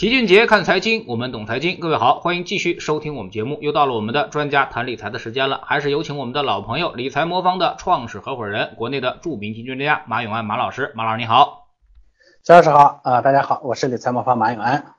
齐俊杰看财经，我们懂财经。各位好，欢迎继续收听我们节目。又到了我们的专家谈理财的时间了，还是有请我们的老朋友理财魔方的创始合伙人，国内的著名基金专家马永安马老师。马老师你好，肖老师好啊，大家好，我是理财魔方马永安。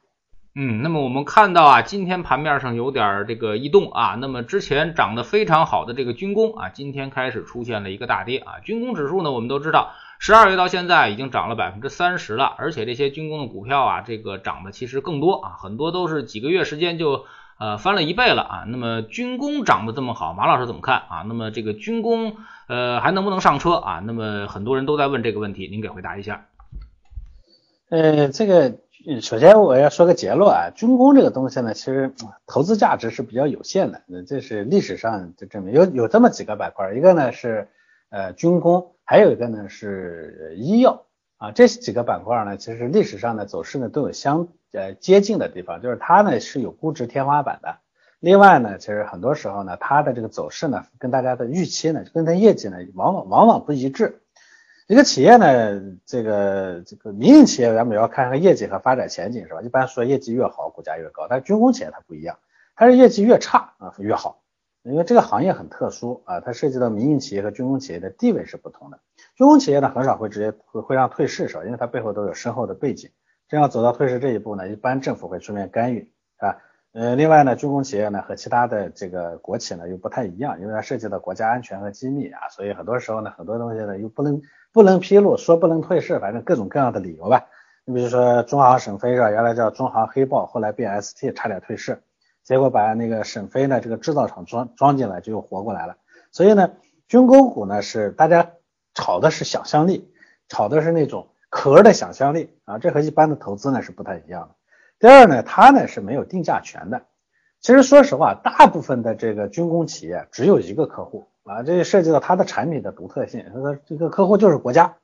嗯，那么我们看到啊，今天盘面上有点这个异动啊。那么之前涨得非常好的这个军工啊，今天开始出现了一个大跌啊。军工指数呢，我们都知道，十二月到现在已经涨了百分之三十了，而且这些军工的股票啊，这个涨的其实更多啊，很多都是几个月时间就呃翻了一倍了啊。那么军工涨得这么好，马老师怎么看啊？那么这个军工呃还能不能上车啊？那么很多人都在问这个问题，您给回答一下。呃，这个。首先我要说个结论啊，军工这个东西呢，其实投资价值是比较有限的。那这是历史上就证明有有这么几个板块，一个呢是呃军工，还有一个呢是医药啊。这几个板块呢，其实历史上的走势呢都有相呃接近的地方，就是它呢是有估值天花板的。另外呢，其实很多时候呢，它的这个走势呢跟大家的预期呢，跟它业绩呢往往往往不一致。一个企业呢，这个这个民营企业咱们也要看看业绩和发展前景是吧？一般说业绩越好，股价越高。但是军工企业它不一样，它是业绩越差啊越好，因为这个行业很特殊啊，它涉及到民营企业和军工企业的地位是不同的。军工企业呢很少会直接会会让退市是吧？因为它背后都有深厚的背景，真要走到退市这一步呢，一般政府会出面干预啊。呃，另外呢，军工企业呢和其他的这个国企呢又不太一样，因为它涉及到国家安全和机密啊，所以很多时候呢很多东西呢又不能。不能披露，说不能退市，反正各种各样的理由吧。你比如说中航沈飞是吧？原来叫中航黑豹，后来变 ST，差点退市，结果把那个沈飞呢这个制造厂装装进来，就又活过来了。所以呢，军工股呢是大家炒的是想象力，炒的是那种壳的想象力啊，这和一般的投资呢是不太一样的。第二呢，它呢是没有定价权的。其实说实话，大部分的这个军工企业只有一个客户。啊，这涉及到它的产品的独特性。他说这个客户就是国家，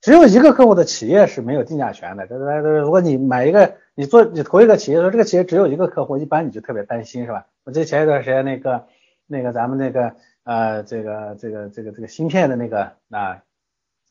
只有一个客户的企业是没有定价权的。这这这如果你买一个，你做你投一个企业，说这个企业只有一个客户，一般你就特别担心，是吧？我记得前一段时间那个那个咱们那个呃这个这个这个这个芯片的那个啊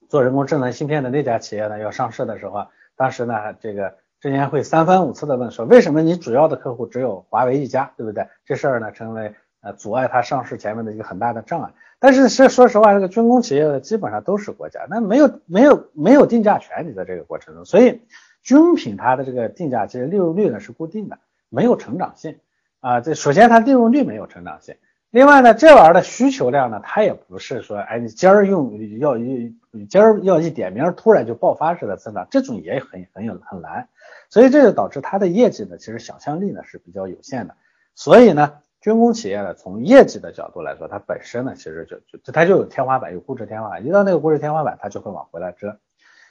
做人工智能芯片的那家企业呢要上市的时候，当时呢这个证监会三番五次的问说，为什么你主要的客户只有华为一家，对不对？这事儿呢成为。呃，阻碍它上市前面的一个很大的障碍。但是是说实话，这个军工企业基本上都是国家，那没有没有没有定价权，你在这个过程中，所以军品它的这个定价其实利润率呢是固定的，没有成长性啊。这首先它利润率没有成长性，另外呢，这玩意儿的需求量呢，它也不是说，哎，你今儿用要一今儿要一点名突然就爆发式的增长，这种也很很有很难，所以这就导致它的业绩呢，其实想象力呢是比较有限的，所以呢。军工企业呢，从业绩的角度来说，它本身呢，其实就就它就有天花板，有估值天花板。一到那个估值天花板，它就会往回来折。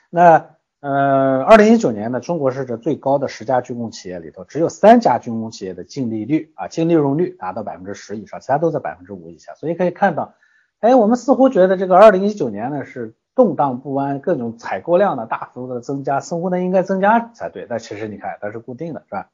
那呃，二零一九年呢，中国是这最高的十家军工企业里头，只有三家军工企业的净利率啊，净利润率达到百分之十以上，其他都在百分之五以下。所以可以看到，哎，我们似乎觉得这个二零一九年呢是动荡不安，各种采购量呢大幅度的增加，似乎呢应该增加才对。但其实你看，它是固定的，是吧？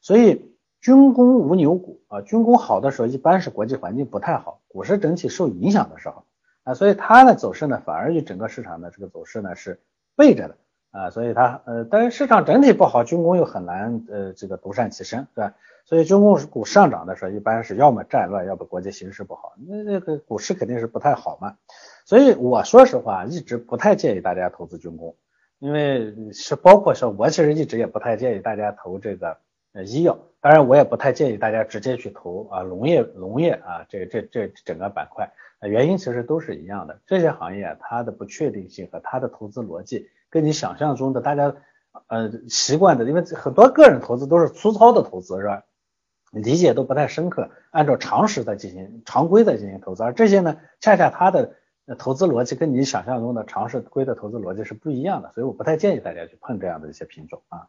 所以。军工无牛股啊，军工好的时候一般是国际环境不太好，股市整体受影响的时候啊，所以它的走势呢反而与整个市场的这个走势呢是背着的啊，所以它呃，但是市场整体不好，军工又很难呃这个独善其身，对吧？所以军工股上涨的时候一般是要么战乱，要么国际形势不好，那那个股市肯定是不太好嘛。所以我说实话，一直不太建议大家投资军工，因为是包括说，我其实一直也不太建议大家投这个。呃，医药，当然我也不太建议大家直接去投啊，农业、农业啊，这这这整个板块，原因其实都是一样的，这些行业它的不确定性和它的投资逻辑，跟你想象中的大家呃习惯的，因为很多个人投资都是粗糙的投资是吧？理解都不太深刻，按照常识在进行常规在进行投资，而这些呢，恰恰它的投资逻辑跟你想象中的常识规的投资逻辑是不一样的，所以我不太建议大家去碰这样的一些品种啊。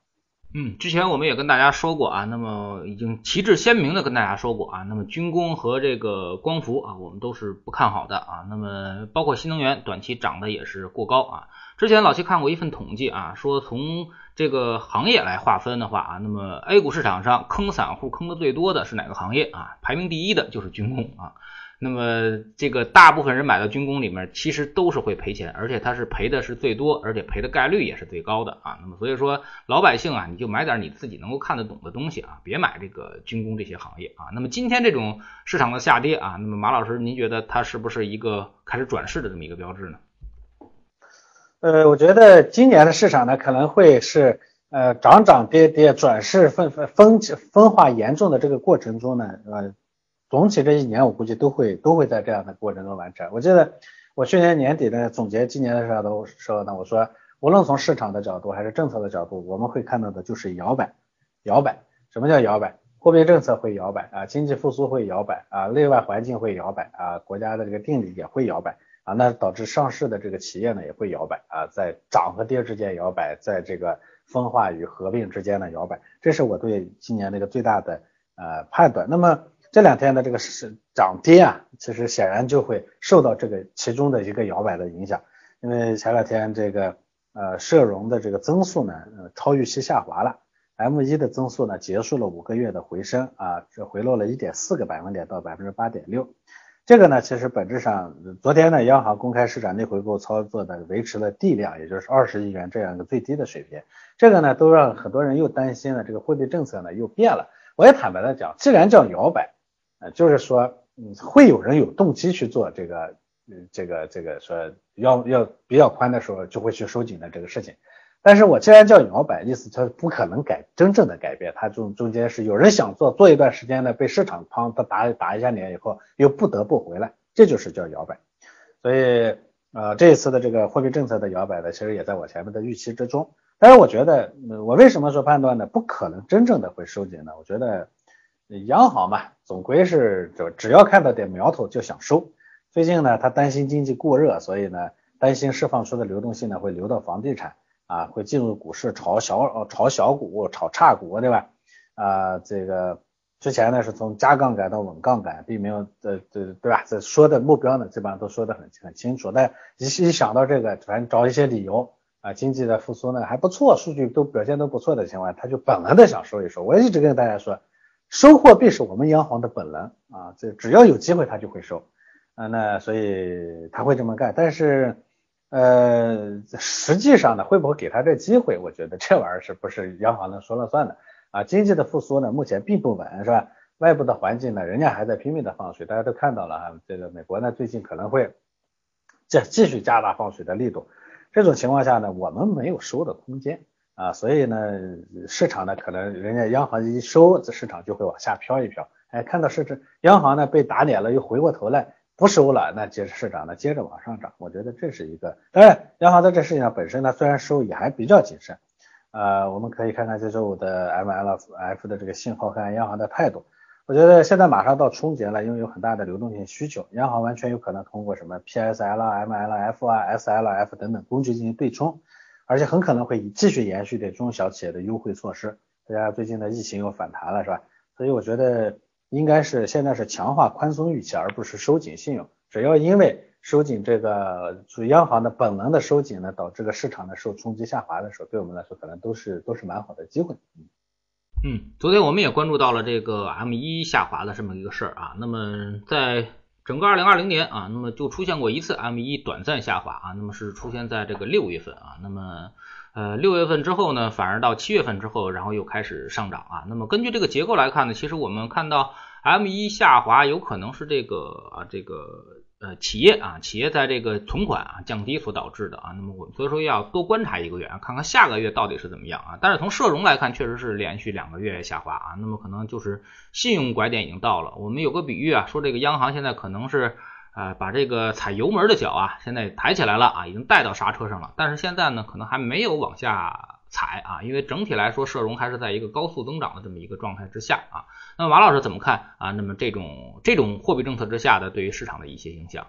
嗯，之前我们也跟大家说过啊，那么已经旗帜鲜明的跟大家说过啊，那么军工和这个光伏啊，我们都是不看好的啊。那么包括新能源，短期涨的也是过高啊。之前老七看过一份统计啊，说从这个行业来划分的话啊，那么 A 股市场上坑散户坑的最多的是哪个行业啊？排名第一的就是军工啊。那么这个大部分人买到军工里面，其实都是会赔钱，而且它是赔的是最多，而且赔的概率也是最高的啊。那么所以说老百姓啊，你就买点你自己能够看得懂的东西啊，别买这个军工这些行业啊。那么今天这种市场的下跌啊，那么马老师您觉得它是不是一个开始转势的这么一个标志呢？呃，我觉得今年的市场呢可能会是呃涨涨跌跌转势分分分分化严重的这个过程中呢，呃。总体这一年，我估计都会都会在这样的过程中完成。我记得我去年年底呢总结今年的时候的时候呢，我说无论从市场的角度还是政策的角度，我们会看到的就是摇摆，摇摆。什么叫摇摆？货币政策会摇摆啊，经济复苏会摇摆啊，内外环境会摇摆啊，国家的这个定力也会摇摆啊，那导致上市的这个企业呢也会摇摆啊，在涨和跌之间摇摆，在这个分化与合并之间的摇摆，这是我对今年这个最大的呃判断。那么。这两天的这个是涨跌啊，其实显然就会受到这个其中的一个摇摆的影响，因为前两天这个呃社融的这个增速呢，呃超预期下滑了，M 一的增速呢结束了五个月的回升啊，这回落了一点四个百分点到百分之八点六，这个呢其实本质上昨天呢央行公开市场内回购操作的维持了地量，也就是二十亿元这样一个最低的水平，这个呢都让很多人又担心了这个货币政策呢又变了，我也坦白的讲，既然叫摇摆。呃，就是说，嗯，会有人有动机去做这个，嗯，这个这个说要要比较宽的时候就会去收紧的这个事情。但是我既然叫摇摆，意思它不可能改真正的改变，它中中间是有人想做，做一段时间呢，被市场砰它打打一下脸以后，又不得不回来，这就是叫摇摆。所以，呃，这一次的这个货币政策的摇摆呢，其实也在我前面的预期之中。但是我觉得，我为什么说判断呢？不可能真正的会收紧呢？我觉得。央行嘛，总归是就只要看到点苗头就想收。最近呢，他担心经济过热，所以呢，担心释放出的流动性呢会流到房地产啊，会进入股市炒小炒小股、炒差股，对吧？啊，这个之前呢是从加杠杆到稳杠杆，并没有这这对吧？这说的目标呢，基本上都说的很很清楚。但一一想到这个，反正找一些理由啊，经济的复苏呢还不错，数据都表现都不错的情况，他就本能的想收一收。我一直跟大家说。收货币是我们央行的本能啊，这只要有机会他就会收，啊，那所以他会这么干。但是，呃，实际上呢，会不会给他这机会？我觉得这玩意儿是不是央行能说了算的啊？经济的复苏呢，目前并不稳，是吧？外部的环境呢，人家还在拼命的放水，大家都看到了啊，这个美国呢最近可能会继继续加大放水的力度。这种情况下呢，我们没有收的空间。啊，所以呢，市场呢可能人家央行一收，这市场就会往下飘一飘。哎，看到市值央行呢被打脸了，又回过头来不收了，那接着市场呢接着往上涨。我觉得这是一个，当然央行在这事情上本身呢虽然收也还比较谨慎。呃，我们可以看看这周五的 MLF 的这个信号和央行的态度。我觉得现在马上到春节了，因为有很大的流动性需求，央行完全有可能通过什么 PSL、MLF 啊、SLF 等等工具进行对冲。而且很可能会继续延续对中小企业的优惠措施。大家最近的疫情又反弹了，是吧？所以我觉得应该是现在是强化宽松预期，而不是收紧信用。只要因为收紧这个，属于央行的本能的收紧呢，导致个市场的受冲击下滑的时候，对我们来说可能都是都是蛮好的机会。嗯，昨天我们也关注到了这个 M 一下滑的这么一个事儿啊。那么在整个二零二零年啊，那么就出现过一次 M 一短暂下滑啊，那么是出现在这个六月份啊，那么呃六月份之后呢，反而到七月份之后，然后又开始上涨啊。那么根据这个结构来看呢，其实我们看到 M 一下滑有可能是这个啊这个。呃，企业啊，企业在这个存款啊降低所导致的啊，那么我们所以说要多观察一个月，看看下个月到底是怎么样啊。但是从社融来看，确实是连续两个月下滑啊，那么可能就是信用拐点已经到了。我们有个比喻啊，说这个央行现在可能是呃把这个踩油门的脚啊，现在抬起来了啊，已经带到刹车上了，但是现在呢，可能还没有往下。踩啊，因为整体来说，社融还是在一个高速增长的这么一个状态之下啊。那么马老师怎么看啊？那么这种这种货币政策之下的对于市场的一些影响？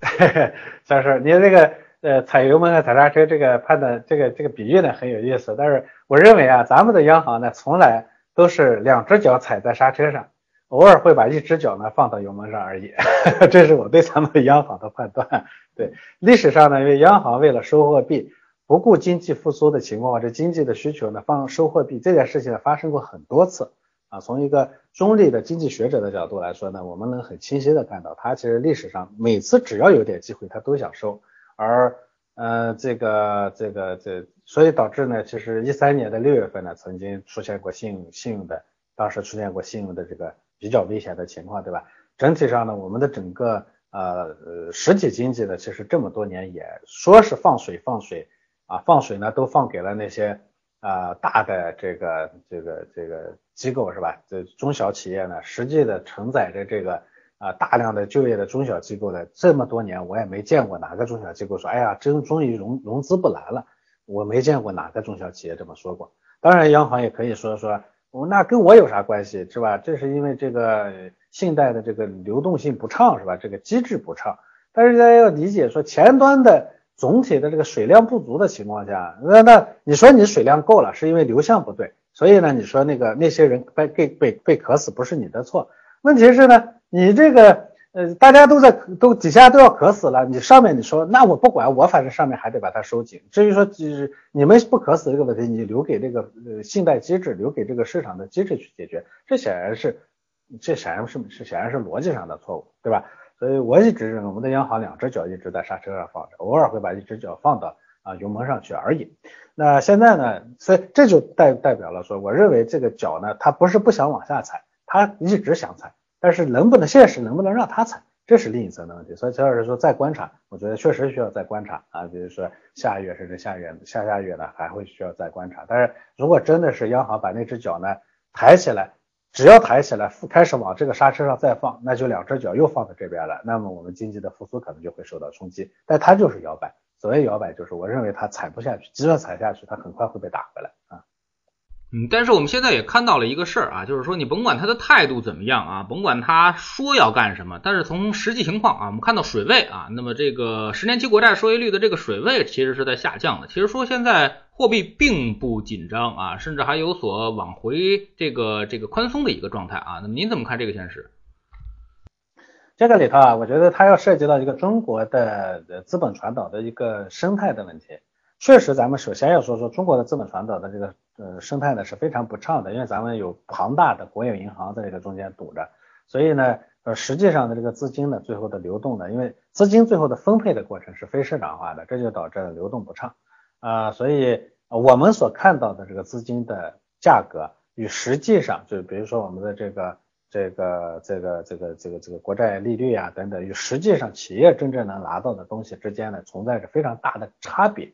张师，你这个呃踩油门和踩刹车这个判断，这个这个比喻呢很有意思。但是我认为啊，咱们的央行呢从来都是两只脚踩在刹车上，偶尔会把一只脚呢放到油门上而已。这是我对咱们央行的判断。对历史上呢，因为央行为了收货币。不顾经济复苏的情况或者经济的需求呢，放收货币这件事情呢发生过很多次，啊，从一个中立的经济学者的角度来说呢，我们能很清晰的看到，他其实历史上每次只要有点机会，他都想收，而呃这个这个这，所以导致呢，其实一三年的六月份呢，曾经出现过信用信用的，当时出现过信用的这个比较危险的情况，对吧？整体上呢，我们的整个呃呃实体经济呢，其实这么多年也说是放水放水啊，放水呢都放给了那些。啊，大的这个这个这个机构是吧？这中小企业呢，实际的承载着这个啊大量的就业的中小机构的这么多年，我也没见过哪个中小机构说，哎呀，真终于融融资不来了。我没见过哪个中小企业这么说过。当然，央行也可以说说，我那跟我有啥关系是吧？这是因为这个信贷的这个流动性不畅是吧？这个机制不畅。但是大家要理解说，前端的。总体的这个水量不足的情况下，那那你说你水量够了，是因为流向不对，所以呢，你说那个那些人被被被被渴死不是你的错，问题是呢，你这个呃大家都在都底下都要渴死了，你上面你说那我不管，我反正上面还得把它收紧。至于说就是你们不渴死这个问题，你留给这个呃信贷机制，留给这个市场的机制去解决，这显然是这显然是是显然是逻辑上的错误，对吧？所以我一直认为，我们的央行两只脚一直在刹车上放着，偶尔会把一只脚放到啊油门上去而已。那现在呢？所以这就代代表了说，我认为这个脚呢，它不是不想往下踩，它一直想踩，但是能不能现实能不能让它踩，这是另一层的问题。所以陈老师说再观察，我觉得确实需要再观察啊，比如说下月甚至下月下下月呢还会需要再观察。但是如果真的是央行把那只脚呢抬起来，只要抬起来，开始往这个刹车上再放，那就两只脚又放在这边了，那么我们经济的复苏可能就会受到冲击。但它就是摇摆，所谓摇摆就是我认为它踩不下去，即使踩下去，它很快会被打回来啊。嗯，但是我们现在也看到了一个事儿啊，就是说你甭管他的态度怎么样啊，甭管他说要干什么，但是从实际情况啊，我们看到水位啊，那么这个十年期国债收益率的这个水位其实是在下降的。其实说现在货币并不紧张啊，甚至还有所往回这个这个宽松的一个状态啊。那么您怎么看这个现实？这个里头啊，我觉得它要涉及到一个中国的资本传导的一个生态的问题。确实，咱们首先要说说中国的资本传导的这个呃生态呢是非常不畅的，因为咱们有庞大的国有银行在这个中间堵着，所以呢，呃，实际上的这个资金呢，最后的流动呢，因为资金最后的分配的过程是非市场化的，这就导致了流动不畅啊，所以我们所看到的这个资金的价格与实际上，就比如说我们的这个这个这个这个这个这个国债利率啊等等，与实际上企业真正能拿到的东西之间呢，存在着非常大的差别。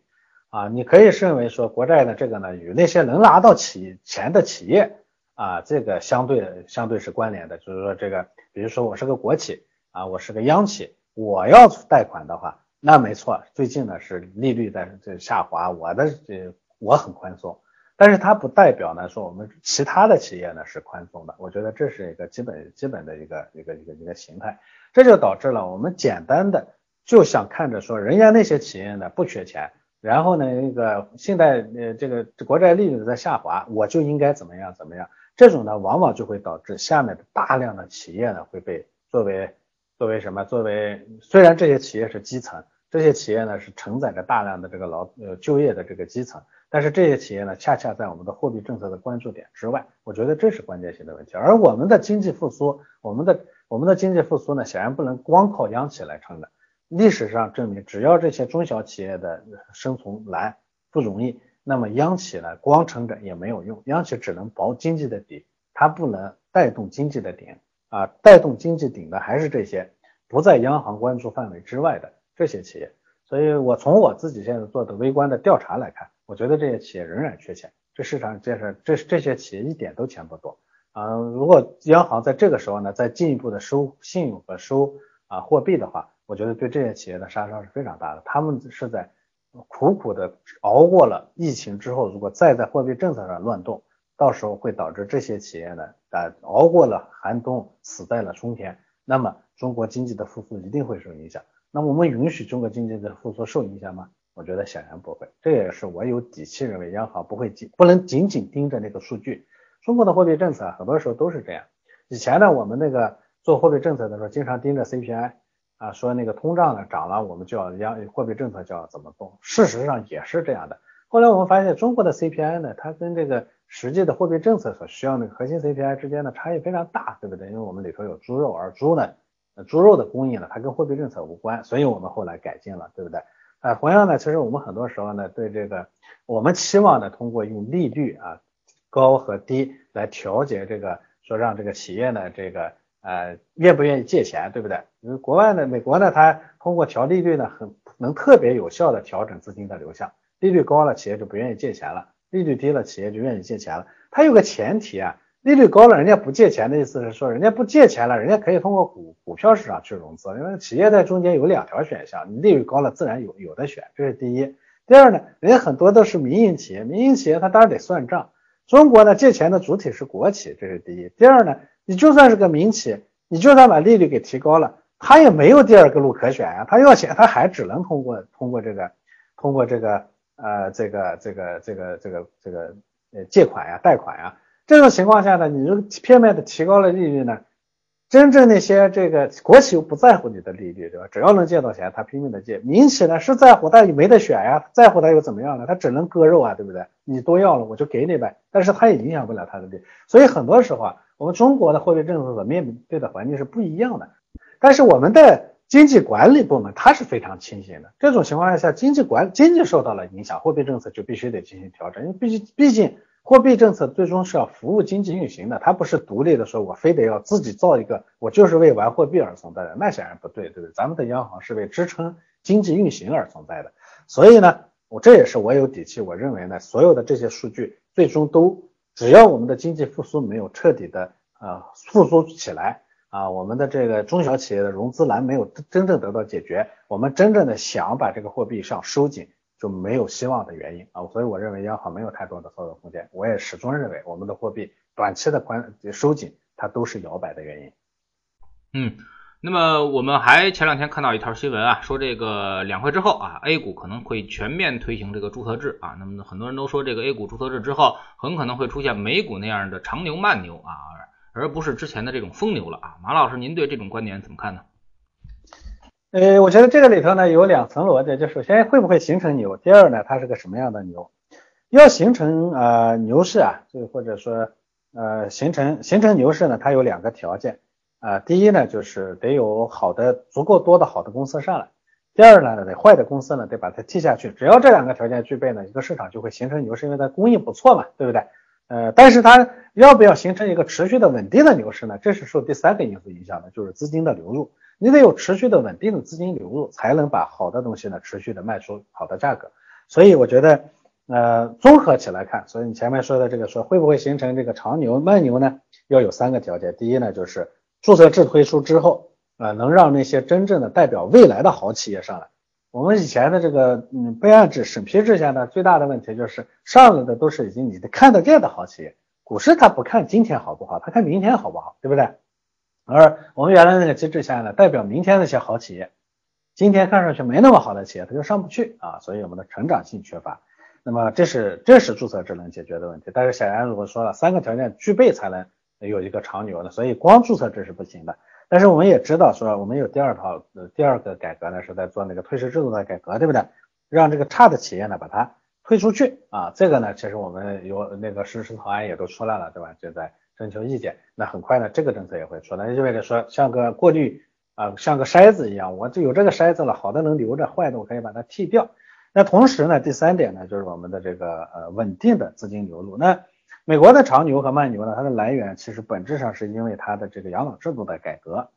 啊，你可以认为说国债的这个呢，与那些能拿到企钱的企业啊，这个相对相对是关联的。就是说这个，比如说我是个国企啊，我是个央企，我要贷款的话，那没错，最近呢是利率在这下滑，我的这我很宽松，但是它不代表呢说我们其他的企业呢是宽松的。我觉得这是一个基本基本的一个一个一个一个形态，这就导致了我们简单的就想看着说人家那些企业呢不缺钱。然后呢，那个信贷呃，这个国债利率在下滑，我就应该怎么样怎么样？这种呢，往往就会导致下面的大量的企业呢会被作为作为什么？作为虽然这些企业是基层，这些企业呢是承载着大量的这个劳呃就业的这个基层，但是这些企业呢，恰恰在我们的货币政策的关注点之外，我觉得这是关键性的问题。而我们的经济复苏，我们的我们的经济复苏呢，显然不能光靠央企来撑的。历史上证明，只要这些中小企业的生存难不容易，那么央企呢光撑着也没有用，央企只能保经济的底，它不能带动经济的顶啊，带动经济顶的还是这些不在央行关注范围之外的这些企业。所以我从我自己现在做的微观的调查来看，我觉得这些企业仍然缺钱，这市场这是这这些企业一点都钱不多啊。如果央行在这个时候呢再进一步的收信用和收啊货币的话，我觉得对这些企业的杀伤是非常大的。他们是在苦苦的熬过了疫情之后，如果再在货币政策上乱动，到时候会导致这些企业呢，啊，熬过了寒冬，死在了春天。那么中国经济的复苏一定会受影响。那么我们允许中国经济的复苏受影响吗？我觉得显然不会。这也是我有底气认为央行不会紧不能仅仅盯着那个数据。中国的货币政策很多时候都是这样。以前呢，我们那个做货币政策的时候，经常盯着 CPI。啊，说那个通胀呢涨了，我们就要央货币政策就要怎么动？事实上也是这样的。后来我们发现中国的 CPI 呢，它跟这个实际的货币政策所需要那个核心 CPI 之间的差异非常大，对不对？因为我们里头有猪肉，而猪呢，猪肉的供应呢，它跟货币政策无关，所以我们后来改进了，对不对？啊，同样呢，其实我们很多时候呢，对这个我们期望呢，通过用利率啊高和低来调节这个，说让这个企业呢，这个呃愿不愿意借钱，对不对？因为国外呢，美国呢，它通过调利率呢，很能特别有效的调整资金的流向，利率高了，企业就不愿意借钱了；利率低了，企业就愿意借钱了。它有个前提啊。利率高了，人家不借钱的意思是说，人家不借钱了，人家可以通过股股票市场去融资，因为企业在中间有两条选项，你利率高了，自然有有的选，这是第一。第二呢，人家很多都是民营企业，民营企业它当然得算账。中国呢，借钱的主体是国企，这是第一。第二呢，你就算是个民企，你就算把利率给提高了，他也没有第二个路可选呀，他要钱，他还只能通过通过这个通过这个呃这个这个这个这个这个呃借款呀，贷款呀。这种情况下呢，你就片面的提高了利率呢，真正那些这个国企又不在乎你的利率，对吧？只要能借到钱，他拼命的借。民企呢是在乎，但也没得选呀，在乎他又怎么样呢？他只能割肉啊，对不对？你多要了我就给你呗，但是他也影响不了他的利。所以很多时候啊，我们中国的货币政策所面对的环境是不一样的。但是我们的经济管理部门它是非常清醒的。这种情况下，经济管经济受到了影响，货币政策就必须得进行调整，因为毕竟毕竟。货币政策最终是要服务经济运行的，它不是独立的，说我非得要自己造一个，我就是为玩货币而存在的，那显然不对，对不对？咱们的央行是为支撑经济运行而存在的，所以呢，我这也是我有底气，我认为呢，所有的这些数据最终都，只要我们的经济复苏没有彻底的呃复苏起来啊，我们的这个中小企业的融资难没有真正得到解决，我们真正的想把这个货币上收紧。就没有希望的原因啊，所以我认为央行没有太多的操作空间。我也始终认为我们的货币短期的宽收紧，它都是摇摆的原因。嗯，那么我们还前两天看到一条新闻啊，说这个两会之后啊，A 股可能会全面推行这个注册制啊。那么很多人都说这个 A 股注册制之后，很可能会出现美股那样的长牛慢牛啊，而不是之前的这种疯牛了啊。马老师，您对这种观点怎么看呢？呃，我觉得这个里头呢有两层逻辑，就首先会不会形成牛，第二呢它是个什么样的牛？要形成呃牛市啊，就或者说呃形成形成牛市呢，它有两个条件啊，第一呢就是得有好的足够多的好的公司上来，第二呢得坏的公司呢得把它踢下去，只要这两个条件具备呢，一个市场就会形成牛市，因为它供应不错嘛，对不对？呃，但是它要不要形成一个持续的稳定的牛市呢？这是受第三个因素影响的，就是资金的流入。你得有持续的稳定的资金流入，才能把好的东西呢持续的卖出好的价格。所以我觉得，呃，综合起来看，所以你前面说的这个说会不会形成这个长牛慢牛呢？要有三个条件。第一呢，就是注册制推出之后，呃，能让那些真正的代表未来的好企业上来。我们以前的这个嗯备案制审批制下呢，最大的问题就是上来的都是已经你的看得见的好企业。股市它不看今天好不好，它看明天好不好，对不对？而我们原来那个机制下呢，代表明天那些好企业，今天看上去没那么好的企业，它就上不去啊，所以我们的成长性缺乏。那么这是这是注册制能解决的问题。但是显然，如果说了三个条件具备才能有一个长牛的，所以光注册制是不行的。但是我们也知道说，我们有第二套呃第二个改革呢，是在做那个退市制度的改革，对不对？让这个差的企业呢把它退出去啊，这个呢其实我们有那个实施草案也都出来了，对吧？就在。征求意见，那很快呢，这个政策也会出，那意味着说像个过滤啊，像个筛子一样，我就有这个筛子了，好的能留着，坏的我可以把它剔掉。那同时呢，第三点呢，就是我们的这个呃稳定的资金流入。那美国的长牛和慢牛呢，它的来源其实本质上是因为它的这个养老制度的改革。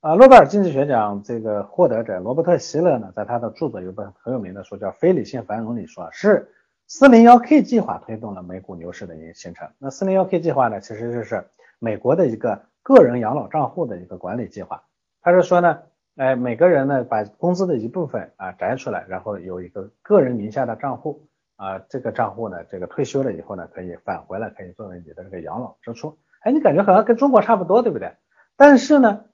啊，诺贝尔经济学奖这个获得者罗伯特希勒呢，在他的著作有本很有名的书叫《非理性繁荣》里说，是。四零幺 K 计划推动了美股牛市的一形成。那四零幺 K 计划呢，其实就是美国的一个个人养老账户的一个管理计划。他是说呢，哎，每个人呢把工资的一部分啊摘出来，然后有一个个人名下的账户啊，这个账户呢，这个退休了以后呢，可以返回来，可以作为你的这个养老支出。哎，你感觉好像跟中国差不多，对不对？但是呢，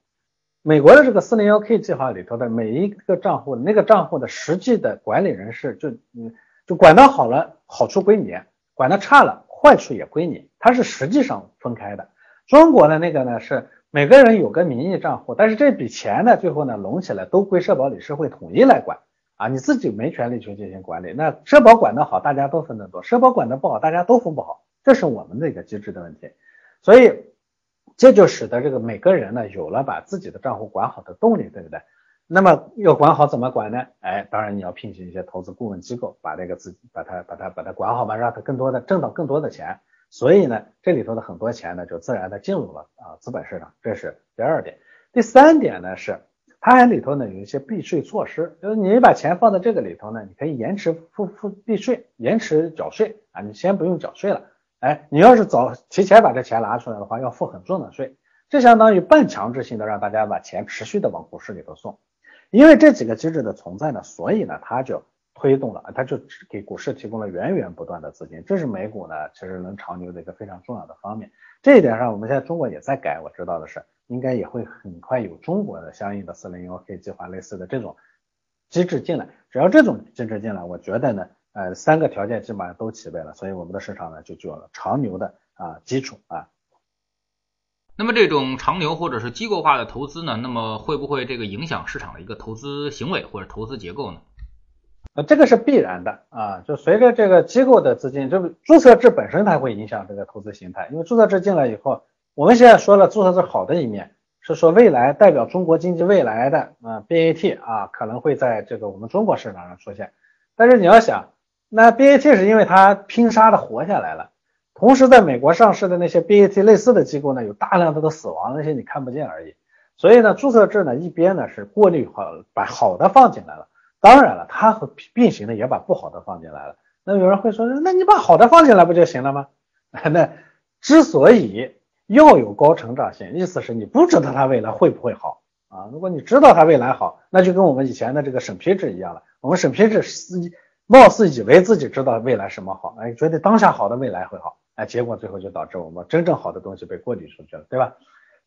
美国的这个四零幺 K 计划里头的每一个账户，那个账户的实际的管理人是就嗯。就管得好了，好处归你；管得差了，坏处也归你。它是实际上分开的。中国的那个呢，是每个人有个名义账户，但是这笔钱呢，最后呢拢起来都归社保理事会统一来管啊，你自己没权利去进行管理。那社保管得好，大家都分得多；社保管得不好，大家都分不好。这是我们的一个机制的问题。所以这就使得这个每个人呢有了把自己的账户管好的动力，对不对？那么要管好怎么管呢？哎，当然你要聘请一些投资顾问机构，把这个自把它把它把它管好吧，让它更多的挣到更多的钱。所以呢，这里头的很多钱呢就自然的进入了啊资本市场，这是第二点。第三点呢是，它还里头呢有一些避税措施，就是你把钱放在这个里头呢，你可以延迟付付避税，延迟缴税啊，你先不用缴税了。哎，你要是早提前把这钱拿出来的话，要付很重的税，这相当于半强制性的让大家把钱持续的往股市里头送。因为这几个机制的存在呢，所以呢，它就推动了，它就给股市提供了源源不断的资金，这是美股呢其实能长牛的一个非常重要的方面。这一点上，我们现在中国也在改，我知道的是，应该也会很快有中国的相应的四零幺 K 计划类似的这种机制进来。只要这种机制进来，我觉得呢，呃，三个条件基本上都齐备了，所以我们的市场呢就具有了长牛的啊基础啊。那么这种长牛或者是机构化的投资呢？那么会不会这个影响市场的一个投资行为或者投资结构呢？呃，这个是必然的啊，就随着这个机构的资金，就注册制本身它会影响这个投资形态。因为注册制进来以后，我们现在说了注册制好的一面，是说未来代表中国经济未来的啊 BAT 啊可能会在这个我们中国市场上出现。但是你要想，那 BAT 是因为它拼杀的活下来了。同时，在美国上市的那些 BAT 类似的机构呢，有大量的都死亡，那些你看不见而已。所以呢，注册制呢一边呢是过滤好，把好的放进来了。当然了，它和并行的也把不好的放进来了。那有人会说，那你把好的放进来不就行了吗？那之所以要有高成长性，意思是你不知道它未来会不会好啊。如果你知道它未来好，那就跟我们以前的这个审批制一样了。我们审批制是貌似以为自己知道未来什么好，哎，觉得当下好的未来会好。哎，结果最后就导致我们真正好的东西被过滤出去了，对吧？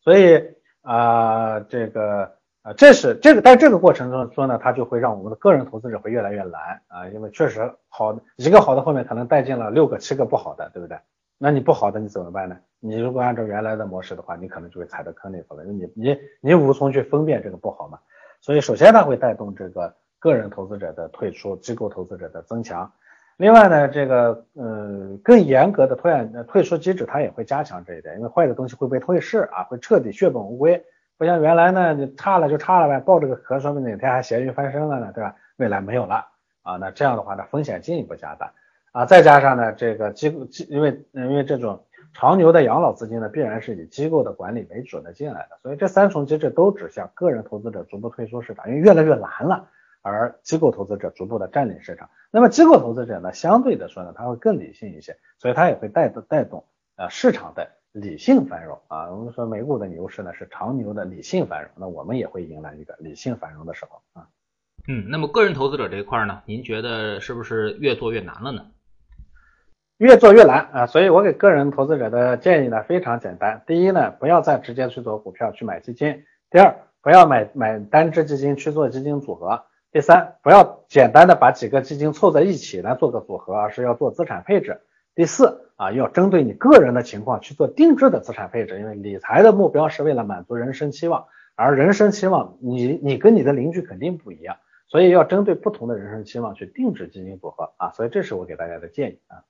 所以啊，这个啊，这是这个，在这个过程中说呢，它就会让我们的个人投资者会越来越难啊，因为确实好一个好的后面可能带进了六个七个不好的，对不对？那你不好的你怎么办呢？你如果按照原来的模式的话，你可能就会踩到坑里头了，因为你你你无从去分辨这个不好嘛。所以首先它会带动这个个人投资者的退出，机构投资者的增强。另外呢，这个呃更严格的退退出机制，它也会加强这一点，因为坏的东西会被退市啊，会彻底血本无归，不像原来呢，你差了就差了呗，抱着个壳，说不定哪天还咸鱼翻身了呢，对吧？未来没有了啊，那这样的话呢，风险进一步加大啊，再加上呢，这个机构，因为因为这种长牛的养老资金呢，必然是以机构的管理为主的进来的，所以这三重机制都指向个人投资者逐步退出市场，因为越来越难了。而机构投资者逐步的占领市场，那么机构投资者呢，相对的说呢，他会更理性一些，所以他也会带动带动呃市场的理性繁荣啊。我们说美股的牛市呢是长牛的理性繁荣，那我们也会迎来一个理性繁荣的时候啊。嗯，那么个人投资者这一块呢，您觉得是不是越做越难了呢？越做越难啊，所以我给个人投资者的建议呢非常简单，第一呢，不要再直接去做股票去买基金；第二，不要买买单只基金去做基金组合。第三，不要简单的把几个基金凑在一起来做个组合，而是要做资产配置。第四啊，要针对你个人的情况去做定制的资产配置，因为理财的目标是为了满足人生期望，而人生期望你你跟你的邻居肯定不一样，所以要针对不同的人生期望去定制基金组合啊。所以这是我给大家的建议啊。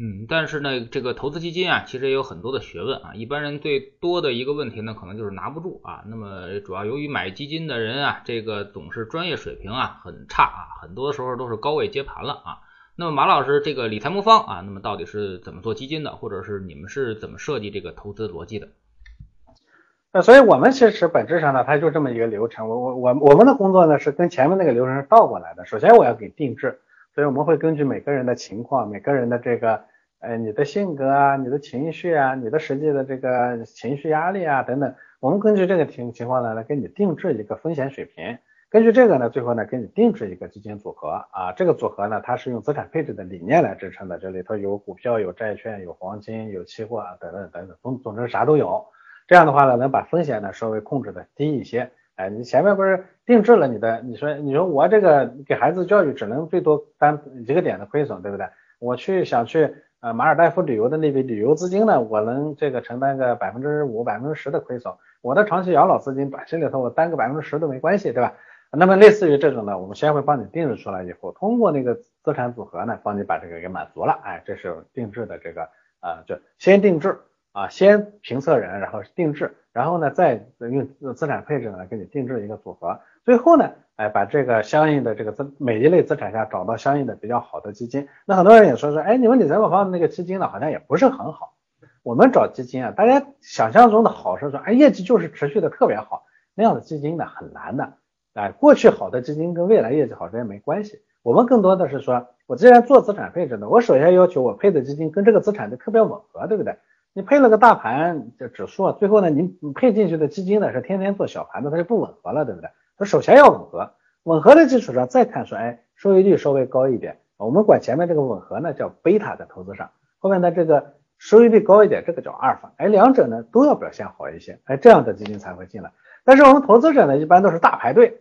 嗯，但是呢，这个投资基金啊，其实也有很多的学问啊。一般人最多的一个问题呢，可能就是拿不住啊。那么主要由于买基金的人啊，这个总是专业水平啊很差啊，很多时候都是高位接盘了啊。那么马老师，这个理财魔方啊，那么到底是怎么做基金的，或者是你们是怎么设计这个投资逻辑的？呃所以我们其实本质上呢，它就这么一个流程。我我我我们的工作呢是跟前面那个流程是倒过来的。首先我要给定制。所以我们会根据每个人的情况、每个人的这个，呃，你的性格啊、你的情绪啊、你的实际的这个情绪压力啊等等，我们根据这个情情况呢，来给你定制一个风险水平。根据这个呢，最后呢，给你定制一个基金组合啊。这个组合呢，它是用资产配置的理念来支撑的，这里头有股票、有债券、有黄金、有期货啊等等等等，总总之啥都有。这样的话呢，能把风险呢稍微控制的低一些。哎，你前面不是定制了你的？你说，你说我这个给孩子教育只能最多担一个点的亏损，对不对？我去想去呃马尔代夫旅游的那笔旅游资金呢，我能这个承担个百分之五、百分之十的亏损。我的长期养老资金短期里头我担个百分之十都没关系，对吧？那么类似于这种呢，我们先会帮你定制出来以后，通过那个资产组合呢，帮你把这个给满足了。哎，这是定制的这个啊，就先定制啊，先评测人，然后定制，然后呢再用资产配置呢给你定制一个组合，最后呢，哎把这个相应的这个资每一类资产下找到相应的比较好的基金。那很多人也说说，哎，你们理财宝方的那个基金呢好像也不是很好。我们找基金啊，大家想象中的好是说，哎，业绩就是持续的特别好，那样的基金呢很难的。哎，过去好的基金跟未来业绩好之间没关系。我们更多的是说，我既然做资产配置呢，我首先要求我配的基金跟这个资产的特别吻合，对不对？你配了个大盘的指数，最后呢，你你配进去的基金呢是天天做小盘的，它就不吻合了，对不对？它首先要吻合，吻合的基础上再看说，哎，收益率稍微高一点，我们管前面这个吻合呢叫贝塔，在投资上，后面的这个收益率高一点，这个叫阿尔法，哎，两者呢都要表现好一些，哎，这样的基金才会进来。但是我们投资者呢，一般都是大排队。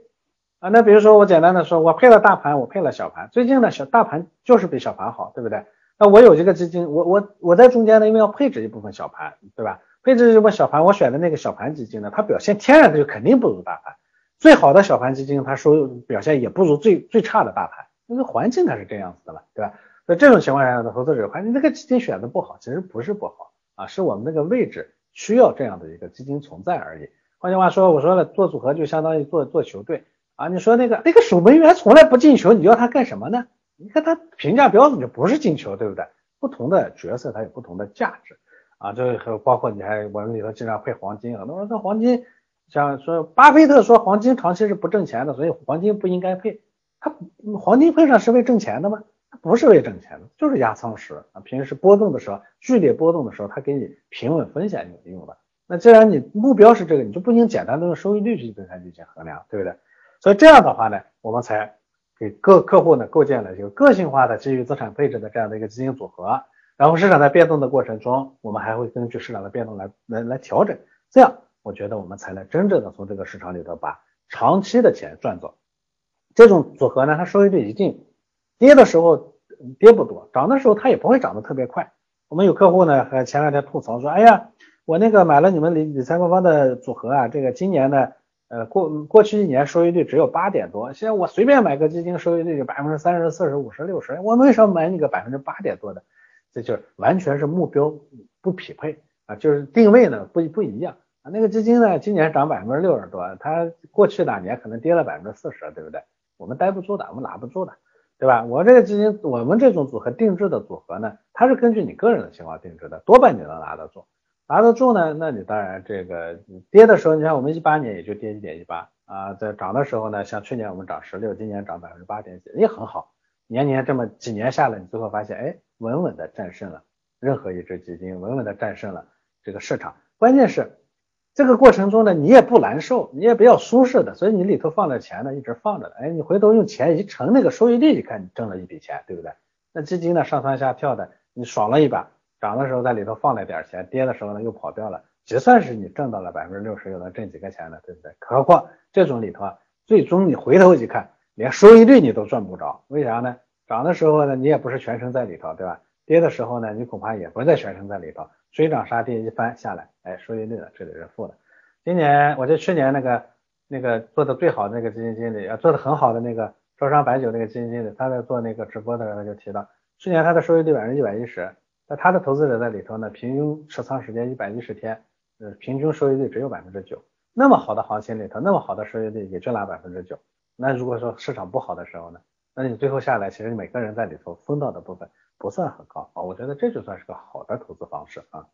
啊，那比如说我简单的说，我配了大盘，我配了小盘，最近呢小大盘就是比小盘好，对不对？那我有这个基金，我我我在中间呢，因为要配置一部分小盘，对吧？配置一部分小盘，我选的那个小盘基金呢，它表现天然的就肯定不如大盘。最好的小盘基金，它收表现也不如最最差的大盘，因为环境它是这样子的嘛，对吧？所以这种情况下呢，投资者看你这个基金选的不好，其实不是不好啊，是我们那个位置需要这样的一个基金存在而已。换句话说，我说了做组合就相当于做做球队。啊，你说那个那个守门员从来不进球，你要他干什么呢？你看他评价标准就不是进球，对不对？不同的角色它有不同的价值啊，这还包括你还我们里头经常配黄金，很多人说黄金，像说巴菲特说黄金长期是不挣钱的，所以黄金不应该配。他黄金配上是为挣钱的吗？不是为挣钱的，就是压舱石啊。平时波动的时候，剧烈波动的时候，它给你平稳风险用的。那既然你目标是这个，你就不能简单的用收益率去跟它进行衡量，对不对？所以这样的话呢，我们才给各客户呢构建了一个个性化的基于资产配置的这样的一个基金组合。然后市场在变动的过程中，我们还会根据市场的变动来来来调整。这样，我觉得我们才能真正的从这个市场里头把长期的钱赚走。这种组合呢，它收益率一定跌的时候跌不多，涨的时候它也不会涨得特别快。我们有客户呢，和前两天吐槽说：“哎呀，我那个买了你们理理财官方的组合啊，这个今年呢。”呃，过过去一年收益率只有八点多，现在我随便买个基金，收益率就百分之三十四十五十六十，我为什么买你个百分之八点多的？这就是完全是目标不匹配啊，就是定位呢不不一样啊。那个基金呢，今年涨百分之六十多，它过去两年可能跌了百分之四十，对不对？我们待不住的，我们拿不住的，对吧？我这个基金，我们这种组合定制的组合呢，它是根据你个人的情况定制的，多半你能拿得住。拿得住呢？那你当然这个你跌的时候，你看我们一八年也就跌一点一八啊，在涨的时候呢，像去年我们涨十六，今年涨百分之八点几，也很好。年年这么几年下来，你最后发现，哎，稳稳的战胜了任何一只基金，稳稳的战胜了这个市场。关键是这个过程中呢，你也不难受，你也比较舒适的，所以你里头放的钱呢，一直放着的。哎，你回头用钱一乘那个收益率，你看你挣了一笔钱，对不对？那基金呢上蹿下跳的，你爽了一把。涨的时候在里头放了点钱，跌的时候呢又跑掉了，就算是你挣到了百分之六十，又能挣几个钱呢？对不对？何况这种里头，啊，最终你回头一看，连收益率你都赚不着，为啥呢？涨的时候呢，你也不是全程在里头，对吧？跌的时候呢，你恐怕也不在全程在里头，追涨杀跌一番下来，哎，收益率呢这里是负的。今年我记得去年那个那个做的最好的那个基金经理，啊，做的很好的那个招商白酒那个基金经理，他在做那个直播的时候他就提到，去年他的收益率百分之一百一十。那他的投资者在里头呢，平均持仓时间一百一十天，呃，平均收益率只有百分之九。那么好的行情里头，那么好的收益率也就拿百分之九。那如果说市场不好的时候呢，那你最后下来，其实每个人在里头分到的部分不算很高啊。我觉得这就算是个好的投资方式啊。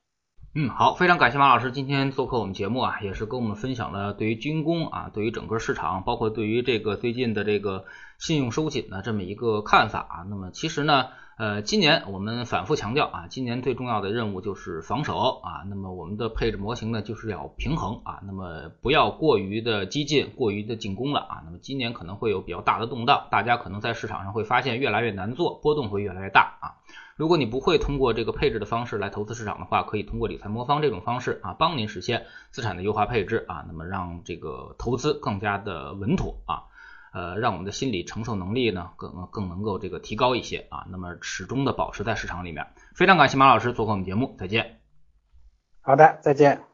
嗯，好，非常感谢马老师今天做客我们节目啊，也是跟我们分享了对于军工啊，对于整个市场，包括对于这个最近的这个信用收紧的这么一个看法啊。那么其实呢。呃，今年我们反复强调啊，今年最重要的任务就是防守啊。那么我们的配置模型呢，就是要平衡啊。那么不要过于的激进，过于的进攻了啊。那么今年可能会有比较大的动荡，大家可能在市场上会发现越来越难做，波动会越来越大啊。如果你不会通过这个配置的方式来投资市场的话，可以通过理财魔方这种方式啊，帮您实现资产的优化配置啊。那么让这个投资更加的稳妥啊。呃，让我们的心理承受能力呢更更能够这个提高一些啊，那么始终的保持在市场里面。非常感谢马老师做客我们节目，再见。好的，再见。